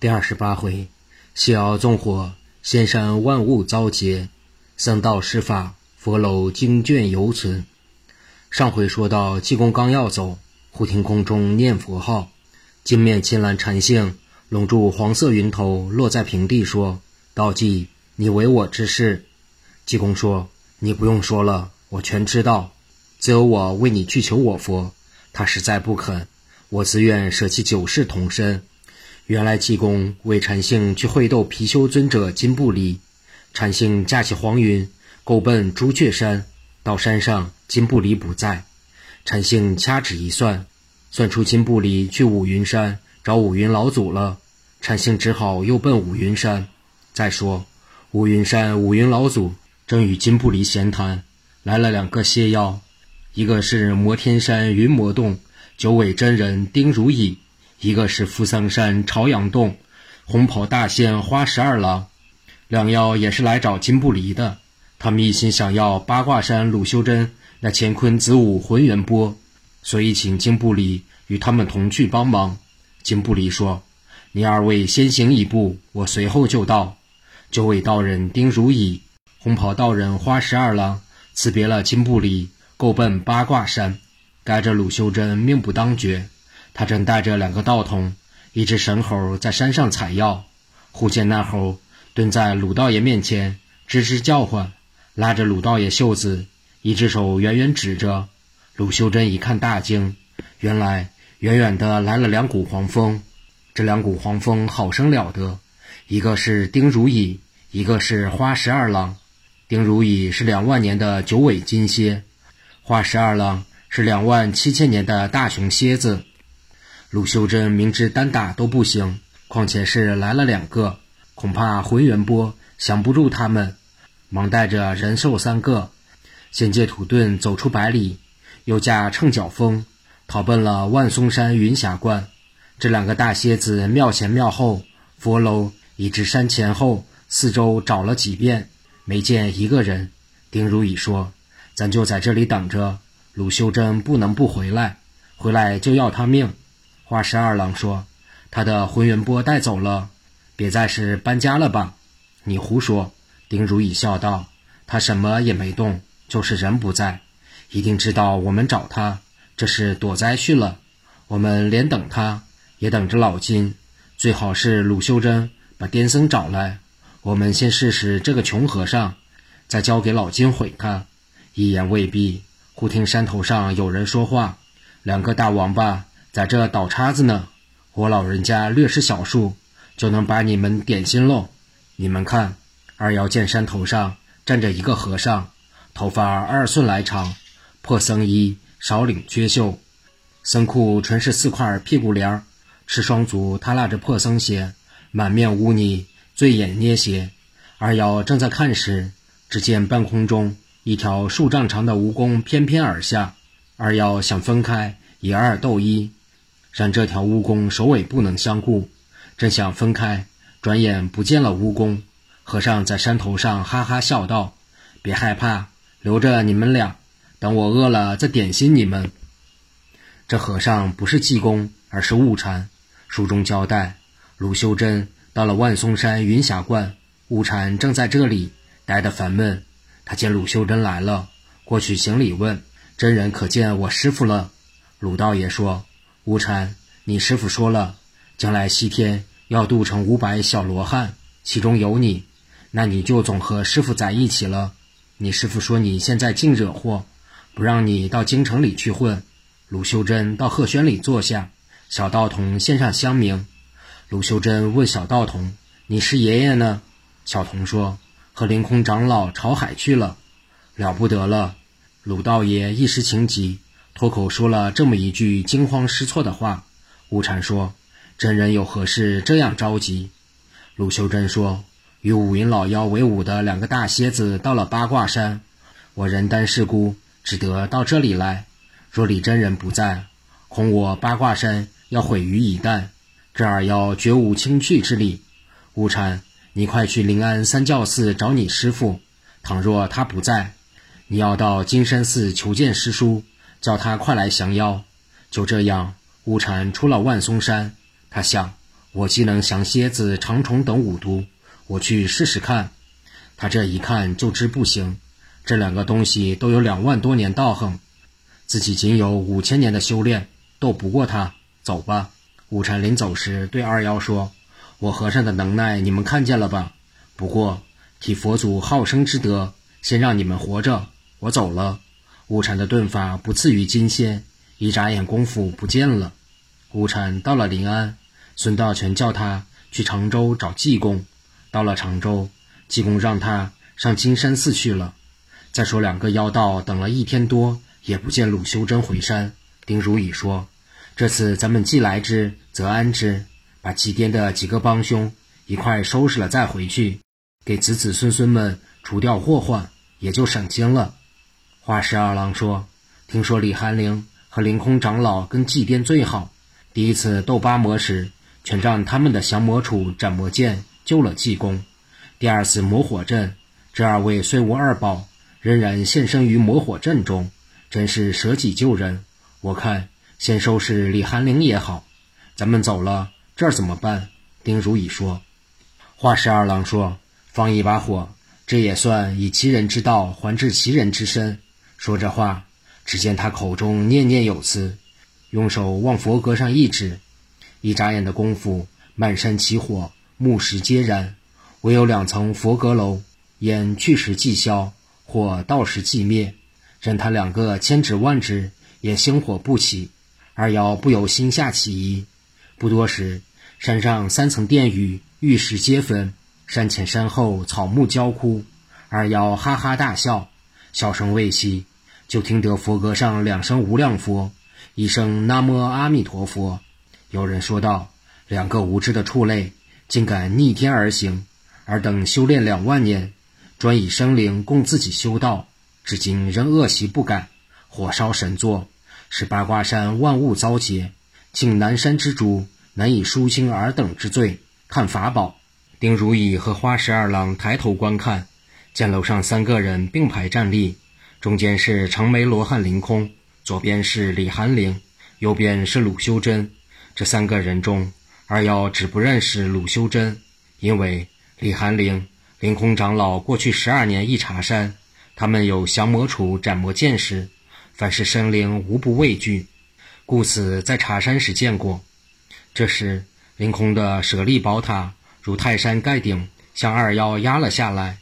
第二十八回，西鳌纵火，仙山万物遭劫；僧道施法，佛楼经卷犹存。上回说到，济公刚要走，忽听空中念佛号，金面青蓝禅性拢住黄色云头，落在平地，说：“道济，你为我之事。”济公说：“你不用说了，我全知道。只有我为你去求我佛，他实在不肯，我自愿舍弃九世同身。”原来济公为禅性去会斗貔貅尊者金不离，禅性驾起黄云，够奔朱雀山。到山上，金不离不在，禅性掐指一算，算出金不离去五云山找五云老祖了。禅性只好又奔五云山。再说，五云山五云老祖正与金不离闲谈，来了两个邪妖，一个是摩天山云魔洞九尾真人丁如意。一个是扶桑山朝阳洞红袍大仙花十二郎，两妖也是来找金不离的。他们一心想要八卦山鲁修真那乾坤子午浑元钵，所以请金不离与他们同去帮忙。金不离说：“你二位先行一步，我随后就到。”九尾道人丁如意、红袍道人花十二郎辞别了金不离，够奔八卦山。该着鲁修真命不当绝。他正带着两个道童，一只神猴在山上采药，忽见那猴蹲在鲁道爷面前，吱吱叫唤，拉着鲁道爷袖子，一只手远远指着。鲁修真一看大惊，原来远远的来了两股黄风，这两股黄风好生了得，一个是丁如意，一个是花十二郎。丁如意是两万年的九尾金蝎，花十二郎是两万七千年的大雄蝎子。鲁修真明知单打都不行，况且是来了两个，恐怕浑元波降不住他们，忙带着人兽三个，先借土遁走出百里，又驾乘角风逃奔了万松山云霞观。这两个大蝎子庙前庙后、佛楼以至山前后四周找了几遍，没见一个人。丁如意说：“咱就在这里等着，鲁修真不能不回来，回来就要他命。”花十二郎说：“他的浑元波带走了，别再是搬家了吧？”你胡说。丁如意笑道：“他什么也没动，就是人不在，一定知道我们找他，这是躲灾去了。我们连等他，也等着老金。最好是鲁修真把癫僧找来，我们先试试这个穷和尚，再交给老金毁他。一言未毕，忽听山头上有人说话：“两个大王八。”在这倒叉子呢，我老人家略施小术，就能把你们点心喽。你们看，二瑶见山头上站着一个和尚，头发二寸来长，破僧衣，少领缺袖，僧裤纯是四块屁股帘儿，赤双足踏拉着破僧鞋，满面污泥，醉眼捏斜。二瑶正在看时，只见半空中一条数丈长的蜈蚣翩翩而下，二瑶想分开，以二斗一。让这条蜈蚣首尾不能相顾，正想分开，转眼不见了蜈蚣。和尚在山头上哈哈笑道：“别害怕，留着你们俩，等我饿了再点心你们。”这和尚不是济公，而是悟禅。书中交代，鲁修真到了万松山云霞观，悟禅正在这里待得烦闷。他见鲁修真来了，过去行礼问：“真人可见我师傅了？”鲁道爷说。无禅，你师傅说了，将来西天要渡成五百小罗汉，其中有你，那你就总和师傅在一起了。你师傅说你现在净惹祸，不让你到京城里去混。鲁修真到鹤轩里坐下，小道童献上香茗。鲁修真问小道童：“你师爷爷呢？”小童说：“和凌空长老朝海去了，了不得了。”鲁道爷一时情急。脱口说了这么一句惊慌失措的话。悟禅说：“真人有何事这样着急？”鲁修真说：“与五云老妖为伍的两个大蝎子到了八卦山，我人单势孤，只得到这里来。若李真人不在，恐我八卦山要毁于一旦。这二妖绝无轻去之力。悟禅，你快去临安三教寺找你师傅。倘若他不在，你要到金山寺求见师叔。”叫他快来降妖。就这样，悟禅出了万松山。他想，我既能降蝎子、长虫等五毒，我去试试看。”他这一看就知不行，这两个东西都有两万多年道行，自己仅有五千年的修炼，斗不过他。走吧。悟禅临走时对二妖说：“我和尚的能耐你们看见了吧？不过替佛祖好生之德，先让你们活着。我走了。”悟禅的遁法不次于金仙，一眨眼功夫不见了。悟禅到了临安，孙道全叫他去常州找济公。到了常州。济公让他上金山寺去了。再说两个妖道等了一天多，也不见鲁修真回山。丁如意说：“这次咱们既来之，则安之，把祭颠的几个帮凶一块收拾了再回去，给子子孙孙们除掉祸患，也就省心了。”花十二郎说：“听说李寒灵和凌空长老跟祭颠最好，第一次斗八魔时，全仗他们的降魔杵、斩魔剑救了济公。”第二次魔火阵，这二位虽无二宝，仍然现身于魔火阵中，真是舍己救人。我看先收拾李寒灵也好。咱们走了，这儿怎么办？丁如意说。华十二郎说：“放一把火，这也算以其人之道还治其人之身。”说着话，只见他口中念念有词，用手往佛阁上一指，一眨眼的功夫，满山起火，木石皆燃。唯有两层佛阁楼，烟去时即消，火到时即灭。任他两个千指万指，也星火不起。二妖不由心下起疑。不多时，山上三层殿宇，玉石皆焚；山前山后，草木焦枯。二妖哈哈大笑，笑声未息，就听得佛阁上两声无量佛，一声南无阿弥陀佛。有人说道：“两个无知的畜类，竟敢逆天而行！”尔等修炼两万年，专以生灵供自己修道，至今仍恶习不改，火烧神座，使八卦山万物遭劫，请南山之主难以肃清尔等之罪。看法宝。丁如意和花十二郎抬头观看，见楼上三个人并排站立，中间是长眉罗汉凌空，左边是李寒灵，右边是鲁修真。这三个人中，二妖只不认识鲁修真，因为。李寒灵、凌空长老过去十二年一茶山，他们有降魔杵、斩魔剑时，凡是生灵无不畏惧，故此在茶山时见过。这时，凌空的舍利宝塔如泰山盖顶，向二妖压了下来。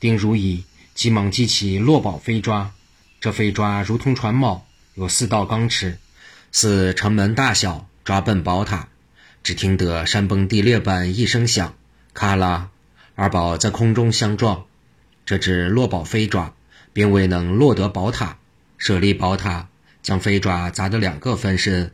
丁如意急忙激起落宝飞抓，这飞抓如同船锚，有四道钢尺，似城门大小，抓奔宝塔。只听得山崩地裂般一声响。咔啦，二宝在空中相撞，这只落宝飞爪并未能落得宝塔，舍利宝塔将飞爪砸得两个分身，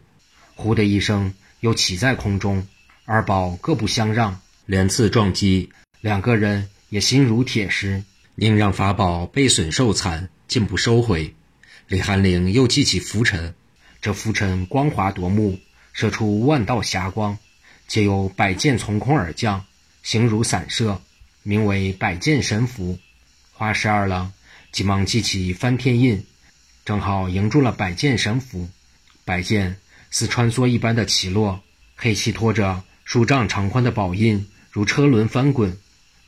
呼的一声又起在空中。二宝各不相让，连次撞击，两个人也心如铁石，宁让法宝被损受残，竟不收回。李寒灵又记起浮尘，这浮尘光滑夺目，射出万道霞光，且有百剑从空而降。形如散射，名为百剑神符。花十二郎急忙记起翻天印，正好迎住了百剑神符。百剑似穿梭一般的起落，黑气拖着数丈长宽的宝印，如车轮翻滚，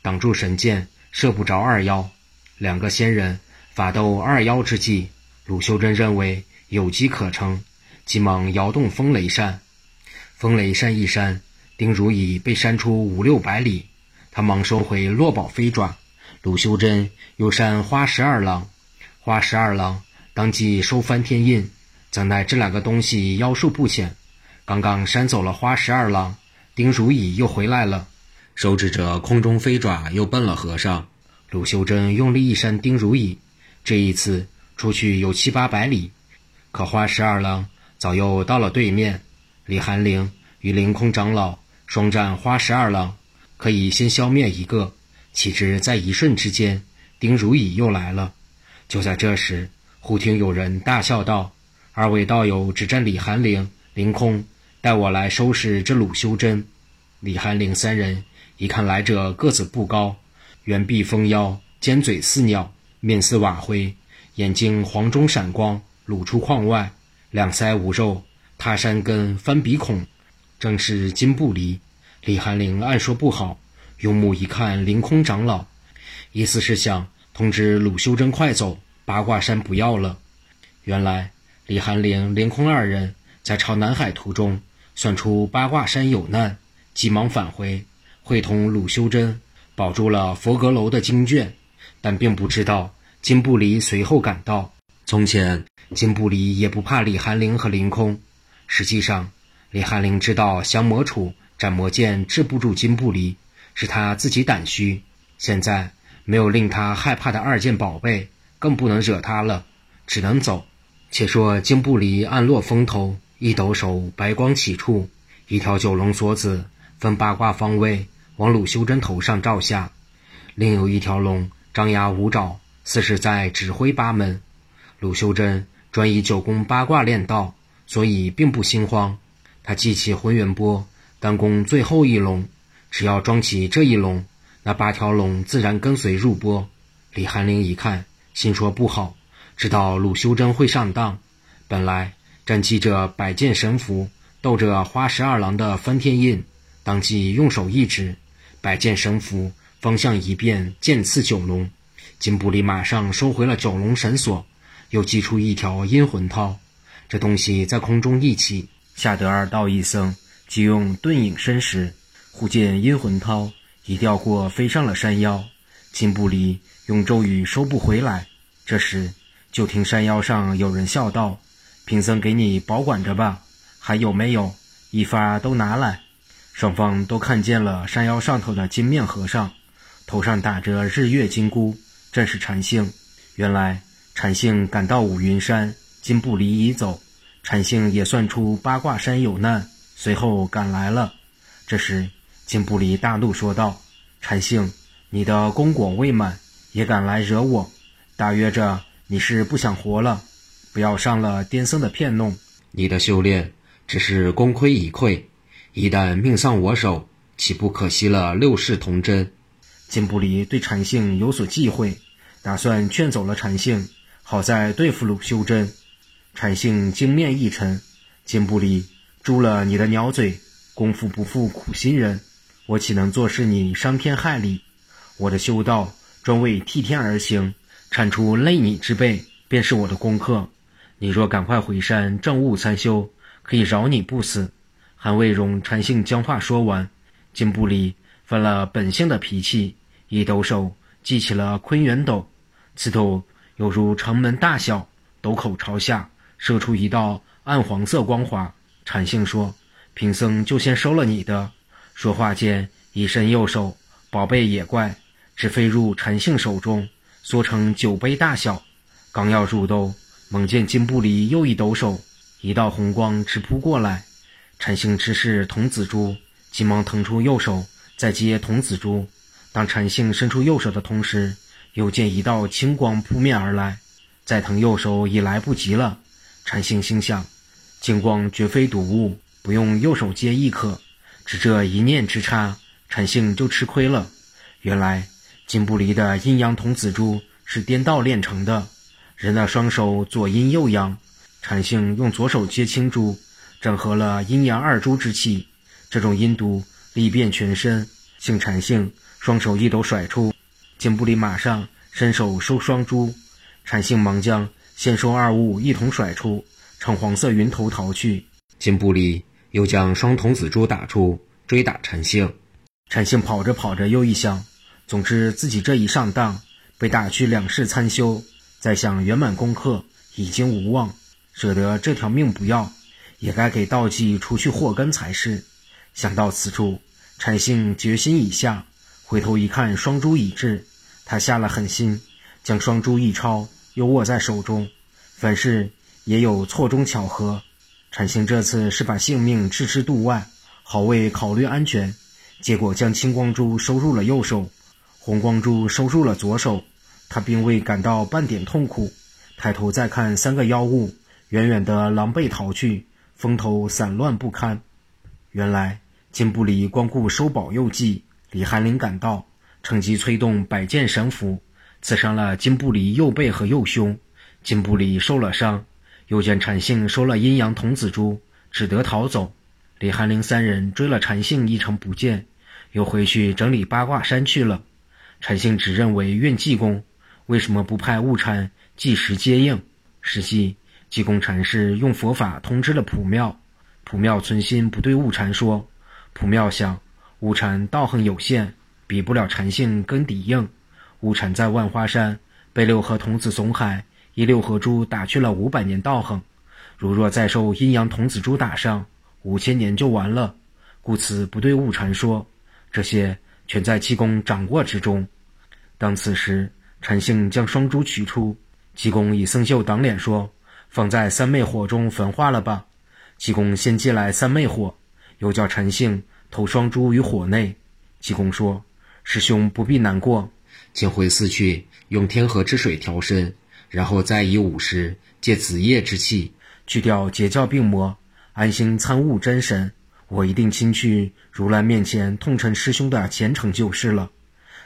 挡住神剑，射不着二妖。两个仙人法斗二妖之际，鲁修真认为有机可乘，急忙摇动风雷扇。风雷扇一扇。丁如意被扇出五六百里，他忙收回落宝飞爪。鲁修真又扇花十二郎，花十二郎当即收翻天印。怎奈这两个东西妖术不浅，刚刚扇走了花十二郎，丁如意又回来了，手指着空中飞爪又奔了和尚。鲁修真用力一扇丁如意，这一次出去有七八百里，可花十二郎早又到了对面。李寒灵与凌空长老。双战花十二郎，可以先消灭一个。岂知在一瞬之间，丁如意又来了。就在这时，忽听有人大笑道：“二位道友只战李寒灵、凌空，带我来收拾这鲁修真。”李寒灵三人一看来者个子不高，圆臂丰腰，尖嘴似鸟，面似瓦灰，眼睛黄中闪光，露出眶外，两腮无肉，塌山根翻鼻孔。正是金不离，李寒林暗说不好，用目一看，凌空长老，意思是想通知鲁修真快走，八卦山不要了。原来李寒林、凌空二人在朝南海途中，算出八卦山有难，急忙返回，会同鲁修真保住了佛阁楼的经卷，但并不知道金不离随后赶到。从前金不离也不怕李寒林和凌空，实际上李寒林知道降魔杵。斩魔剑治不住金不离，是他自己胆虚。现在没有令他害怕的二件宝贝，更不能惹他了，只能走。且说金不离暗落风头，一抖手，白光起处，一条九龙锁子分八卦方位往鲁修真头上照下，另有一条龙张牙舞爪，似是在指挥八门。鲁修真专以九宫八卦练道，所以并不心慌。他记起浑元波。单攻最后一龙，只要装起这一龙，那八条龙自然跟随入波。李寒林一看，心说不好，知道鲁修真会上当。本来正记着百剑神符，斗着花十二郎的翻天印，当即用手一指，百剑神符方向一变，剑刺九龙。金布里马上收回了九龙神锁，又祭出一条阴魂涛。这东西在空中一起，吓得二道一僧。即用遁影身时，忽见阴魂涛已掉过，飞上了山腰。金不离用咒语收不回来。这时，就听山腰上有人笑道：“贫僧给你保管着吧，还有没有？一发都拿来。”双方都看见了山腰上头的金面和尚，头上打着日月金箍，正是禅性。原来禅性赶到五云山，金不离已走，禅性也算出八卦山有难。随后赶来了，这时金不离大怒，说道：“禅性，你的功果未满，也敢来惹我？大约着你是不想活了，不要上了癫僧的骗弄。你的修炼只是功亏一篑，一旦命丧我手，岂不可惜了六世童真？”金不离对禅性有所忌讳，打算劝走了禅性，好在对付鲁修真。禅性精面一沉，金不离。住了你的鸟嘴，功夫不负苦心人，我岂能坐视你伤天害理？我的修道专为替天而行，铲除累你之辈，便是我的功课。你若赶快回山正悟参修，可以饶你不死。韩未容禅性将话说完，金不离犯了本性的脾气，一抖手记起了坤元斗，此斗犹如城门大小，斗口朝下，射出一道暗黄色光华。禅性说：“贫僧就先收了你的。”说话间，一伸右手，宝贝野怪只飞入禅性手中，缩成酒杯大小。刚要入兜，猛见金不离又一抖手，一道红光直扑过来。禅性知是童子珠，急忙腾出右手，再接童子珠。当禅性伸出右手的同时，又见一道青光扑面而来，再腾右手已来不及了。禅性心想。金光绝非睹物，不用右手接亦可。只这一念之差，禅性就吃亏了。原来金不离的阴阳童子珠是颠倒炼成的，人的双手左阴右阳。禅性用左手接青珠，整合了阴阳二珠之气，这种阴毒力遍全身。幸禅性双手一抖甩出，金布里马上伸手收双珠，禅性忙将先收二物一同甩出。乘黄色云头逃去，金布里又将双童子珠打出，追打禅性。禅性跑着跑着又一想，总之自己这一上当，被打去两世参修，再想圆满功课已经无望，舍得这条命不要，也该给道济除去祸根才是。想到此处，禅性决心已下，回头一看双珠已至，他下了狠心，将双珠一抄，又握在手中，凡事。也有错中巧合，禅性这次是把性命置之度外，好为考虑安全，结果将青光珠收入了右手，红光珠收入了左手。他并未感到半点痛苦，抬头再看三个妖物，远远的狼狈逃去，风头散乱不堪。原来金不离光顾收宝佑济，李寒林赶到，趁机催动百剑神符，刺伤了金不离右背和右胸，金不离受了伤。又见禅性收了阴阳童子珠，只得逃走。李寒林三人追了陈姓一程不见，又回去整理八卦山去了。陈姓只认为运济公，为什么不派悟禅即时接应？实际济公禅师用佛法通知了普妙，普妙存心不对悟禅说。普妙想，悟禅道行有限，比不了禅性跟底硬。悟禅在万花山被六合童子怂海以六合珠打去了五百年道行，如若再受阴阳童子珠打上，五千年就完了。故此不对悟禅说，这些全在济公掌握之中。当此时，禅性将双珠取出，济公以僧袖挡脸说：“放在三昧火中焚化了吧。”济公先借来三昧火。又叫陈姓投双珠于火内。济公说：“师兄不必难过，请回寺去用天河之水调身，然后再以午时借子夜之气去掉邪教病魔，安心参悟真神。我一定亲去如来面前痛陈师兄的前程就是了。”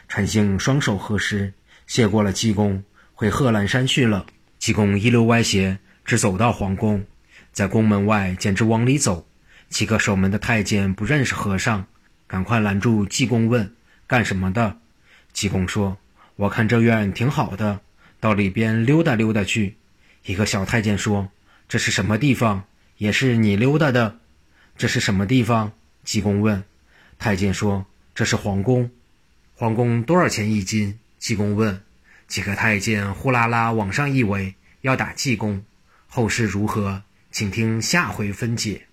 陈姓双手合十，谢过了济公，回贺兰山去了。济公一溜歪斜，直走到皇宫，在宫门外简直往里走。几个守门的太监不认识和尚，赶快拦住济公问：“干什么的？”济公说：“我看这院挺好的，到里边溜达溜达去。”一个小太监说：“这是什么地方？也是你溜达的？这是什么地方？”济公问。太监说：“这是皇宫。皇宫多少钱一斤？”济公问。几个太监呼啦啦往上一围，要打济公。后事如何，请听下回分解。